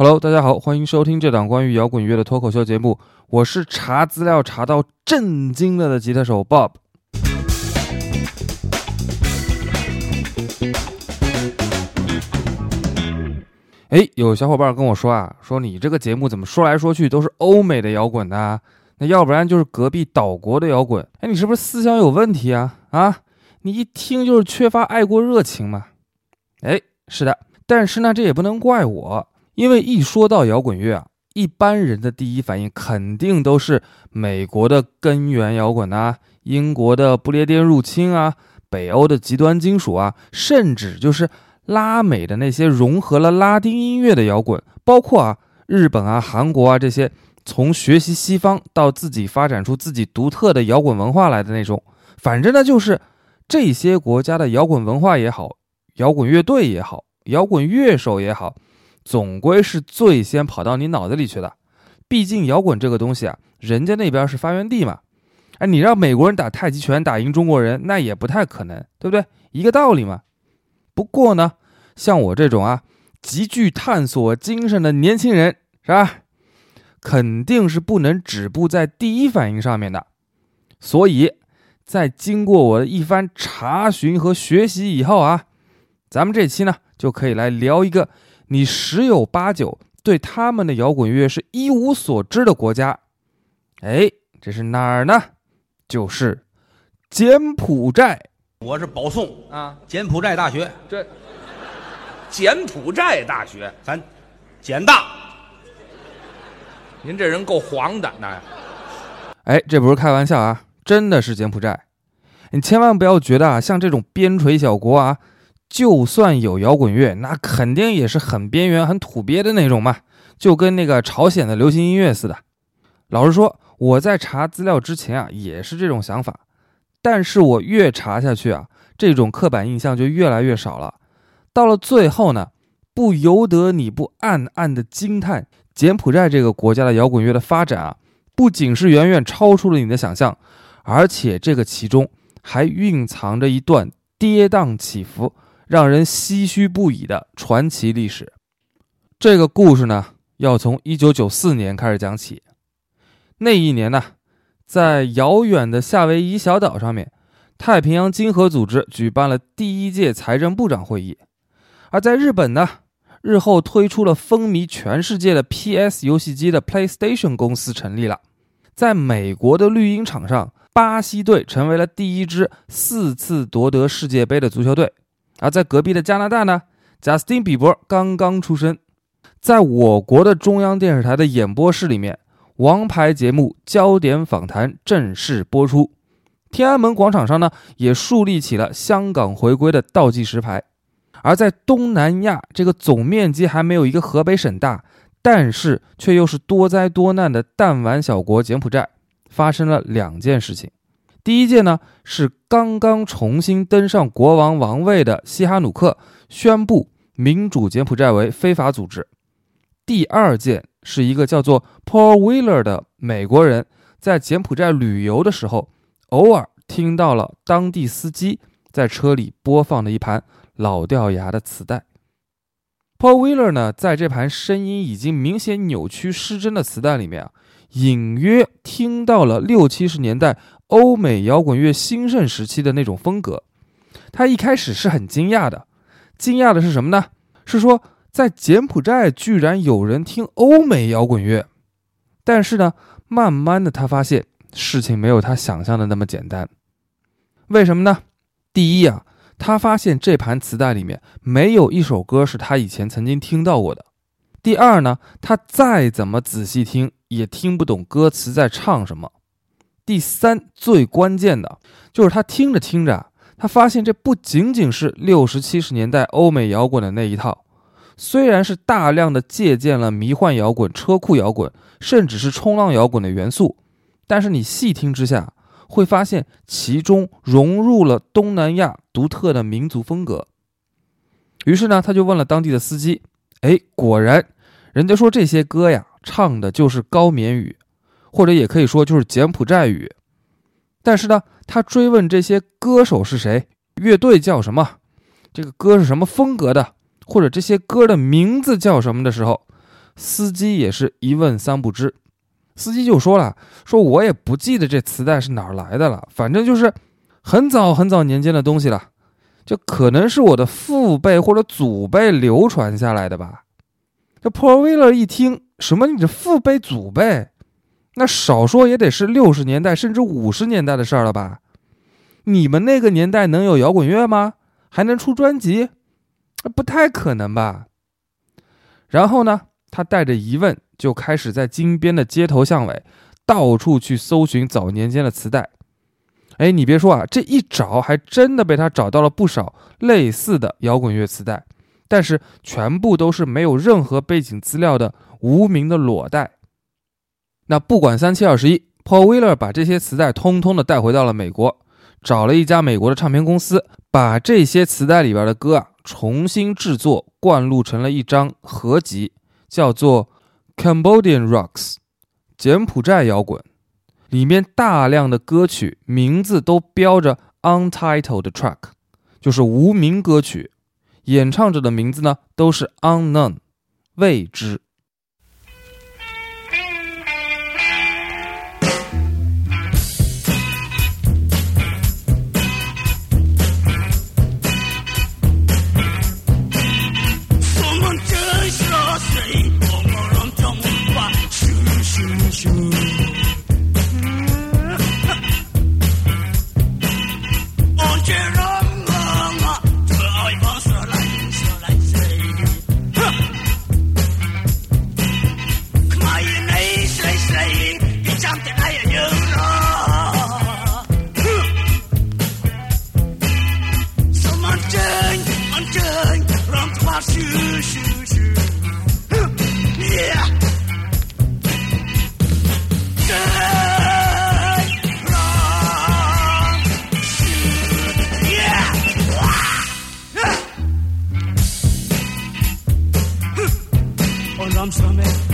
Hello，大家好，欢迎收听这档关于摇滚乐的脱口秀节目。我是查资料查到震惊了的吉他手 Bob。哎，有小伙伴跟我说啊，说你这个节目怎么说来说去都是欧美的摇滚呢？那要不然就是隔壁岛国的摇滚。哎，你是不是思想有问题啊？啊，你一听就是缺乏爱国热情嘛。哎，是的，但是呢，这也不能怪我。因为一说到摇滚乐啊，一般人的第一反应肯定都是美国的根源摇滚啊，英国的不列颠入侵啊，北欧的极端金属啊，甚至就是拉美的那些融合了拉丁音乐的摇滚，包括啊日本啊、韩国啊这些从学习西方到自己发展出自己独特的摇滚文化来的那种。反正呢，就是这些国家的摇滚文化也好，摇滚乐队也好，摇滚乐手也好。总归是最先跑到你脑子里去的，毕竟摇滚这个东西啊，人家那边是发源地嘛。哎，你让美国人打太极拳打赢中国人，那也不太可能，对不对？一个道理嘛。不过呢，像我这种啊，极具探索精神的年轻人，是吧？肯定是不能止步在第一反应上面的。所以，在经过我的一番查询和学习以后啊，咱们这期呢，就可以来聊一个。你十有八九对他们的摇滚乐是一无所知的国家，哎，这是哪儿呢？就是柬埔寨。我是保送啊，柬埔寨大学。这柬埔寨大学，咱柬大。您这人够黄的，那。哎，这不是开玩笑啊，真的是柬埔寨。你千万不要觉得啊，像这种边陲小国啊。就算有摇滚乐，那肯定也是很边缘、很土鳖的那种嘛，就跟那个朝鲜的流行音乐似的。老实说，我在查资料之前啊，也是这种想法。但是我越查下去啊，这种刻板印象就越来越少了。到了最后呢，不由得你不暗暗的惊叹：柬埔寨这个国家的摇滚乐的发展啊，不仅是远远超出了你的想象，而且这个其中还蕴藏着一段跌宕起伏。让人唏嘘不已的传奇历史，这个故事呢，要从一九九四年开始讲起。那一年呢，在遥远的夏威夷小岛上面，太平洋经合组织举办了第一届财政部长会议；而在日本呢，日后推出了风靡全世界的 PS 游戏机的 PlayStation 公司成立了；在美国的绿茵场上，巴西队成为了第一支四次夺得世界杯的足球队。而在隔壁的加拿大呢，贾斯汀·比伯刚刚出生。在我国的中央电视台的演播室里面，王牌节目《焦点访谈》正式播出。天安门广场上呢，也树立起了香港回归的倒计时牌。而在东南亚这个总面积还没有一个河北省大，但是却又是多灾多难的弹丸小国柬埔寨，发生了两件事情。第一届呢是刚刚重新登上国王王位的西哈努克宣布民主柬埔寨为非法组织。第二件是一个叫做 Paul Wheeler 的美国人在柬埔寨旅游的时候，偶尔听到了当地司机在车里播放的一盘老掉牙的磁带。Paul Wheeler 呢，在这盘声音已经明显扭曲失真的磁带里面啊，隐约听到了六七十年代。欧美摇滚乐兴盛时期的那种风格，他一开始是很惊讶的。惊讶的是什么呢？是说在柬埔寨居然有人听欧美摇滚乐。但是呢，慢慢的他发现事情没有他想象的那么简单。为什么呢？第一啊，他发现这盘磁带里面没有一首歌是他以前曾经听到过的。第二呢，他再怎么仔细听也听不懂歌词在唱什么。第三，最关键的就是他听着听着，他发现这不仅仅是六十七十年代欧美摇滚的那一套，虽然是大量的借鉴了迷幻摇滚、车库摇滚，甚至是冲浪摇滚的元素，但是你细听之下，会发现其中融入了东南亚独特的民族风格。于是呢，他就问了当地的司机，哎，果然，人家说这些歌呀，唱的就是高棉语。或者也可以说就是柬埔寨语，但是呢，他追问这些歌手是谁，乐队叫什么，这个歌是什么风格的，或者这些歌的名字叫什么的时候，司机也是一问三不知。司机就说了：“说我也不记得这磁带是哪儿来的了，反正就是很早很早年间的东西了，就可能是我的父辈或者祖辈流传下来的吧。”这 Paul Wheeler 一听，什么你这父辈祖辈，那少说也得是六十年代甚至五十年代的事儿了吧？你们那个年代能有摇滚乐吗？还能出专辑？不太可能吧。然后呢，他带着疑问。就开始在金边的街头巷尾到处去搜寻早年间的磁带。哎，你别说啊，这一找还真的被他找到了不少类似的摇滚乐磁带，但是全部都是没有任何背景资料的无名的裸带。那不管三七二十一，Paul Wheeler 把这些磁带通通的带回到了美国，找了一家美国的唱片公司，把这些磁带里边的歌啊重新制作，灌录成了一张合集，叫做。Cambodian Rocks，柬埔寨摇滚，里面大量的歌曲名字都标着 Untitled Track，就是无名歌曲，演唱者的名字呢都是 Unknown，未知。哎，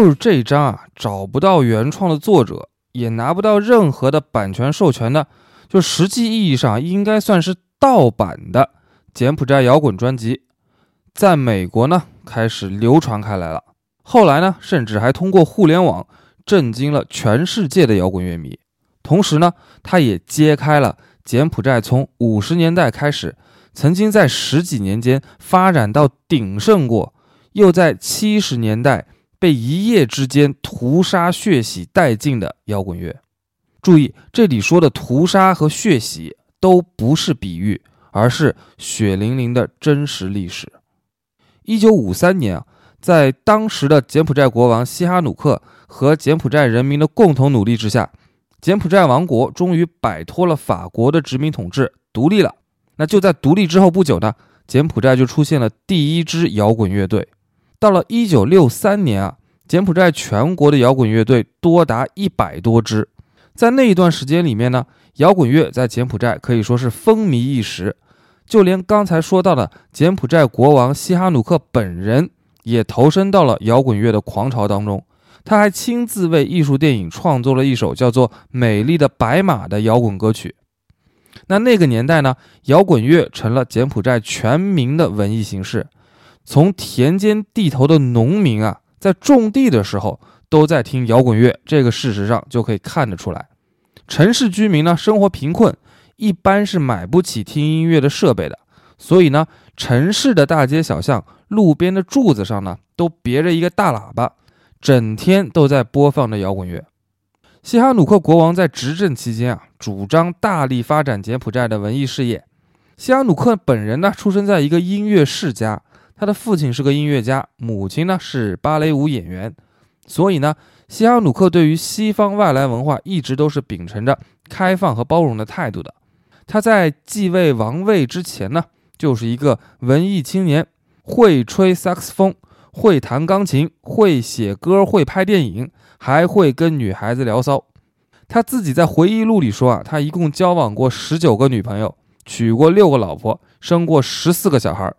就是这张啊，找不到原创的作者，也拿不到任何的版权授权的，就实际意义上应该算是盗版的柬埔寨摇滚专辑，在美国呢开始流传开来了。后来呢，甚至还通过互联网震惊了全世界的摇滚乐迷。同时呢，他也揭开了柬埔寨从五十年代开始，曾经在十几年间发展到鼎盛过，又在七十年代。被一夜之间屠杀血洗殆尽的摇滚乐，注意这里说的屠杀和血洗都不是比喻，而是血淋淋的真实历史。一九五三年啊，在当时的柬埔寨国王西哈努克和柬埔寨人民的共同努力之下，柬埔寨王国终于摆脱了法国的殖民统治，独立了。那就在独立之后不久呢，柬埔寨就出现了第一支摇滚乐队。到了一九六三年啊，柬埔寨全国的摇滚乐队多达一百多支。在那一段时间里面呢，摇滚乐在柬埔寨可以说是风靡一时。就连刚才说到的柬埔寨国王西哈努克本人也投身到了摇滚乐的狂潮当中。他还亲自为艺术电影创作了一首叫做《美丽的白马》的摇滚歌曲。那那个年代呢，摇滚乐成了柬埔寨全民的文艺形式。从田间地头的农民啊，在种地的时候都在听摇滚乐，这个事实上就可以看得出来。城市居民呢，生活贫困，一般是买不起听音乐的设备的，所以呢，城市的大街小巷、路边的柱子上呢，都别着一个大喇叭，整天都在播放着摇滚乐。西哈努克国王在执政期间啊，主张大力发展柬埔寨的文艺事业。西哈努克本人呢，出生在一个音乐世家，他的父亲是个音乐家，母亲呢是芭蕾舞演员，所以呢，西哈努克对于西方外来文化一直都是秉承着开放和包容的态度的。他在继位王位之前呢，就是一个文艺青年，会吹萨克斯风，会弹钢琴，会写歌，会拍电影。还会跟女孩子聊骚，他自己在回忆录里说啊，他一共交往过十九个女朋友，娶过六个老婆，生过十四个小孩。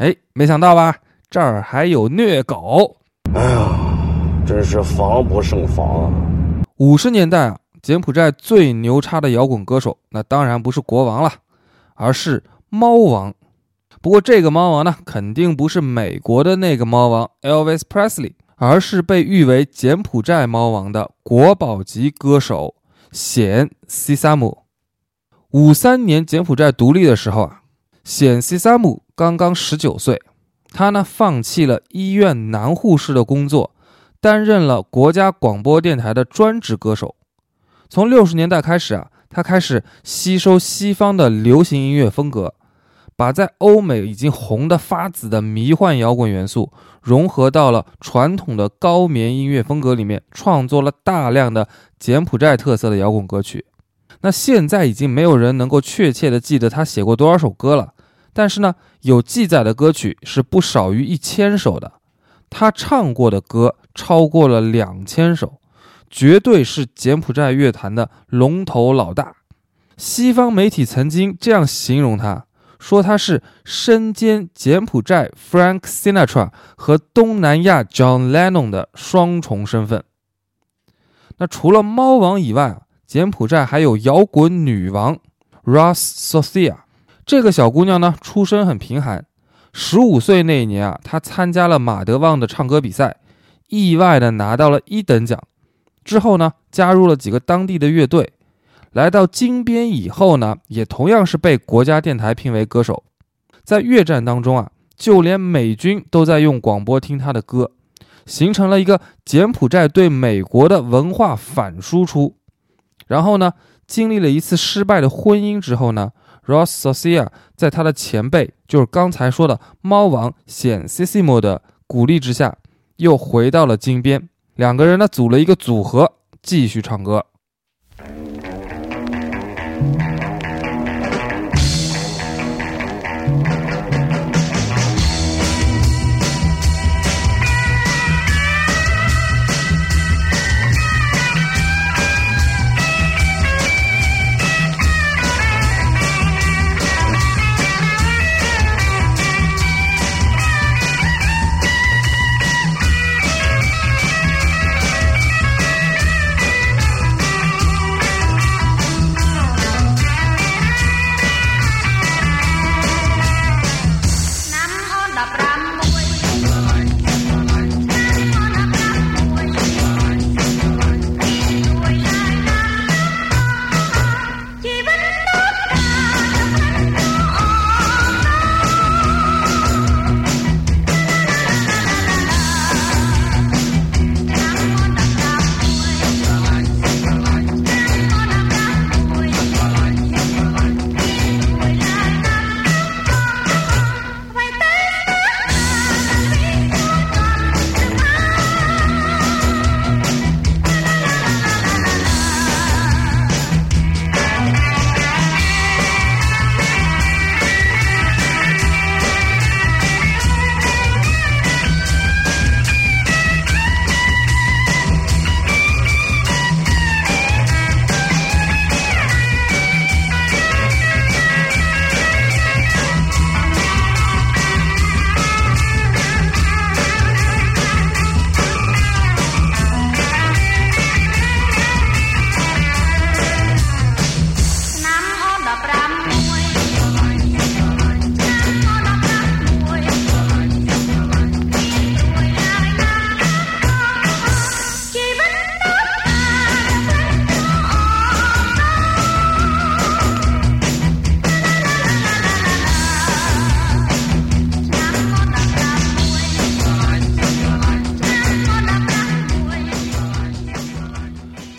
哎，没想到吧？这儿还有虐狗。哎呀，真是防不胜防啊！五十年代啊，柬埔寨最牛叉的摇滚歌手，那当然不是国王了，而是猫王。不过这个猫王呢，肯定不是美国的那个猫王 Elvis Presley。而是被誉为柬埔寨猫王的国宝级歌手显西萨姆。五三年柬埔寨独立的时候啊，显西萨姆刚刚十九岁，他呢放弃了医院男护士的工作，担任了国家广播电台的专职歌手。从六十年代开始啊，他开始吸收西方的流行音乐风格。把在欧美已经红得发紫的迷幻摇滚元素融合到了传统的高棉音乐风格里面，创作了大量的柬埔寨特色的摇滚歌曲。那现在已经没有人能够确切的记得他写过多少首歌了，但是呢，有记载的歌曲是不少于一千首的。他唱过的歌超过了两千首，绝对是柬埔寨乐坛的龙头老大。西方媒体曾经这样形容他。说他是身兼柬埔寨 Frank Sinatra 和东南亚 John Lennon 的双重身份。那除了猫王以外，柬埔寨还有摇滚女王 Ras Sosia。这个小姑娘呢，出身很贫寒。十五岁那一年啊，她参加了马德旺的唱歌比赛，意外的拿到了一等奖。之后呢，加入了几个当地的乐队。来到金边以后呢，也同样是被国家电台聘为歌手。在越战当中啊，就连美军都在用广播听他的歌，形成了一个柬埔寨对美国的文化反输出。然后呢，经历了一次失败的婚姻之后呢，Ross Socia 在他的前辈，就是刚才说的猫王显 Sisimo 的鼓励之下，又回到了金边。两个人呢，组了一个组合，继续唱歌。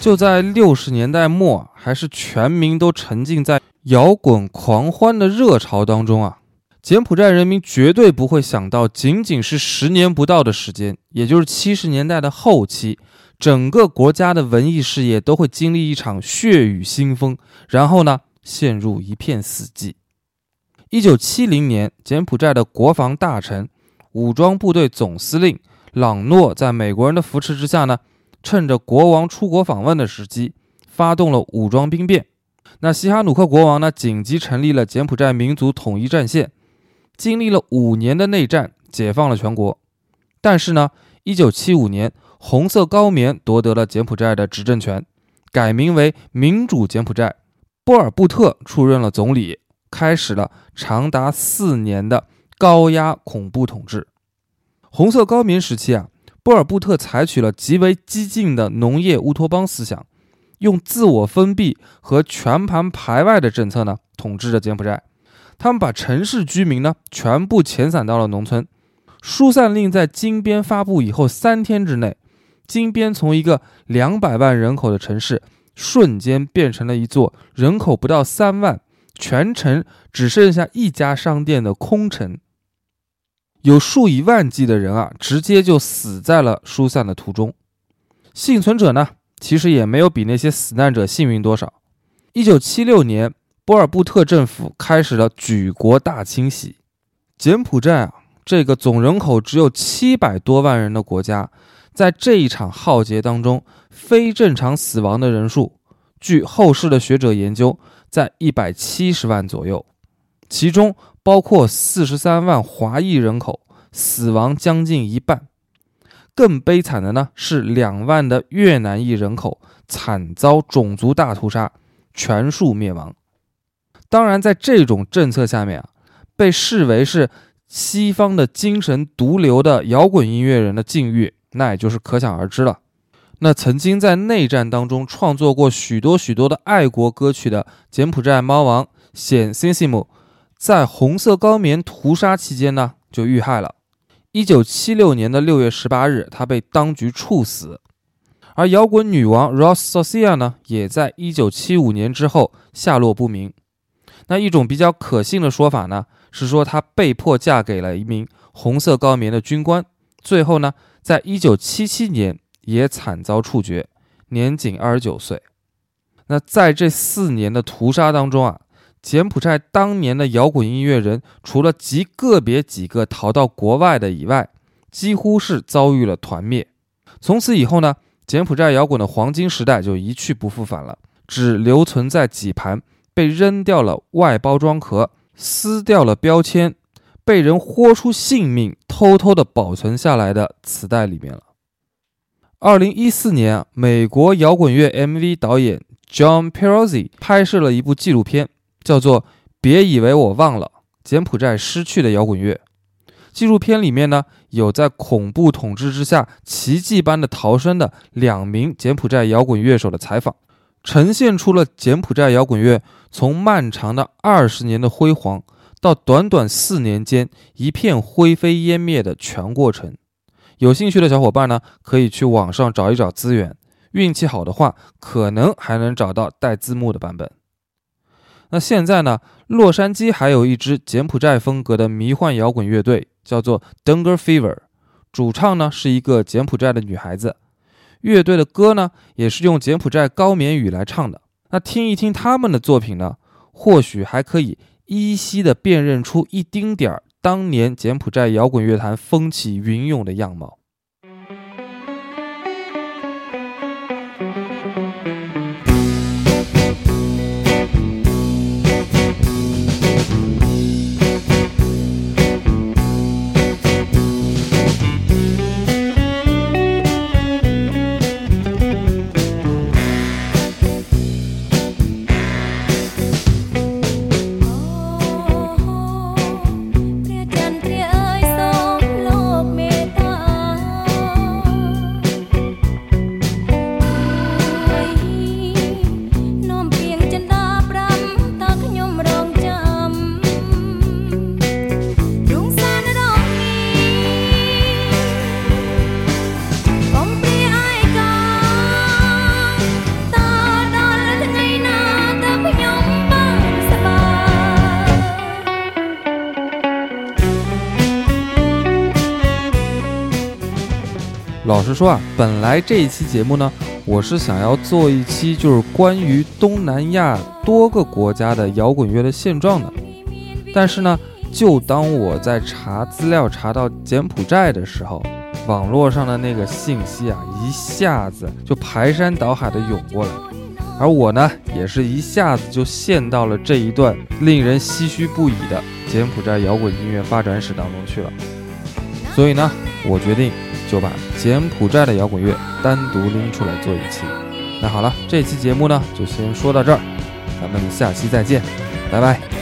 就在六十年代末，还是全民都沉浸在摇滚狂欢的热潮当中啊，柬埔寨人民绝对不会想到，仅仅是十年不到的时间，也就是七十年代的后期，整个国家的文艺事业都会经历一场血雨腥风，然后呢，陷入一片死寂。一九七零年，柬埔寨的国防大臣、武装部队总司令朗诺，在美国人的扶持之下呢。趁着国王出国访问的时机，发动了武装兵变。那西哈努克国王呢，紧急成立了柬埔寨民族统一战线，经历了五年的内战，解放了全国。但是呢，一九七五年，红色高棉夺得了柬埔寨的执政权，改名为民主柬埔寨，波尔布特出任了总理，开始了长达四年的高压恐怖统治。红色高棉时期啊。波尔布特采取了极为激进的农业乌托邦思想，用自我封闭和全盘排外的政策呢统治着柬埔寨。他们把城市居民呢全部遣散到了农村。疏散令在金边发布以后三天之内，金边从一个两百万人口的城市，瞬间变成了一座人口不到三万、全城只剩下一家商店的空城。有数以万计的人啊，直接就死在了疏散的途中。幸存者呢，其实也没有比那些死难者幸运多少。一九七六年，波尔布特政府开始了举国大清洗。柬埔寨啊，这个总人口只有七百多万人的国家，在这一场浩劫当中，非正常死亡的人数，据后世的学者研究，在一百七十万左右，其中。包括四十三万华裔人口死亡将近一半，更悲惨的呢是两万的越南裔人口惨遭种族大屠杀，全数灭亡。当然，在这种政策下面啊，被视为是西方的精神毒瘤的摇滚音乐人的境遇，那也就是可想而知了。那曾经在内战当中创作过许多许多的爱国歌曲的柬埔寨猫王显 Sisimo。在红色高棉屠杀期间呢，就遇害了。一九七六年的六月十八日，他被当局处死。而摇滚女王 Ross Socia 呢，也在一九七五年之后下落不明。那一种比较可信的说法呢，是说她被迫嫁给了一名红色高棉的军官，最后呢，在一九七七年也惨遭处决，年仅二十九岁。那在这四年的屠杀当中啊。柬埔寨当年的摇滚音乐人，除了极个别几个逃到国外的以外，几乎是遭遇了团灭。从此以后呢，柬埔寨摇滚的黄金时代就一去不复返了，只留存在几盘被扔掉了外包装壳、撕掉了标签、被人豁出性命偷偷的保存下来的磁带里面了。二零一四年，美国摇滚乐 MV 导演 John Perozzi 拍摄了一部纪录片。叫做“别以为我忘了柬埔寨失去的摇滚乐”。纪录片里面呢，有在恐怖统治之下奇迹般的逃生的两名柬埔寨摇滚乐手的采访，呈现出了柬埔寨摇滚乐从漫长的二十年的辉煌，到短短四年间一片灰飞烟灭的全过程。有兴趣的小伙伴呢，可以去网上找一找资源，运气好的话，可能还能找到带字幕的版本。那现在呢？洛杉矶还有一支柬埔寨风格的迷幻摇滚乐队，叫做 Dunger Fever，主唱呢是一个柬埔寨的女孩子。乐队的歌呢也是用柬埔寨高棉语来唱的。那听一听他们的作品呢，或许还可以依稀的辨认出一丁点儿当年柬埔寨摇滚乐坛风起云涌的样貌。老实说啊，本来这一期节目呢，我是想要做一期就是关于东南亚多个国家的摇滚乐的现状的，但是呢，就当我在查资料查到柬埔寨的时候，网络上的那个信息啊，一下子就排山倒海的涌过来，而我呢，也是一下子就陷到了这一段令人唏嘘不已的柬埔寨摇滚音乐发展史当中去了。所以呢，我决定就把柬埔寨的摇滚乐单独拎出来做一期。那好了，这期节目呢就先说到这儿，咱们下期再见，拜拜。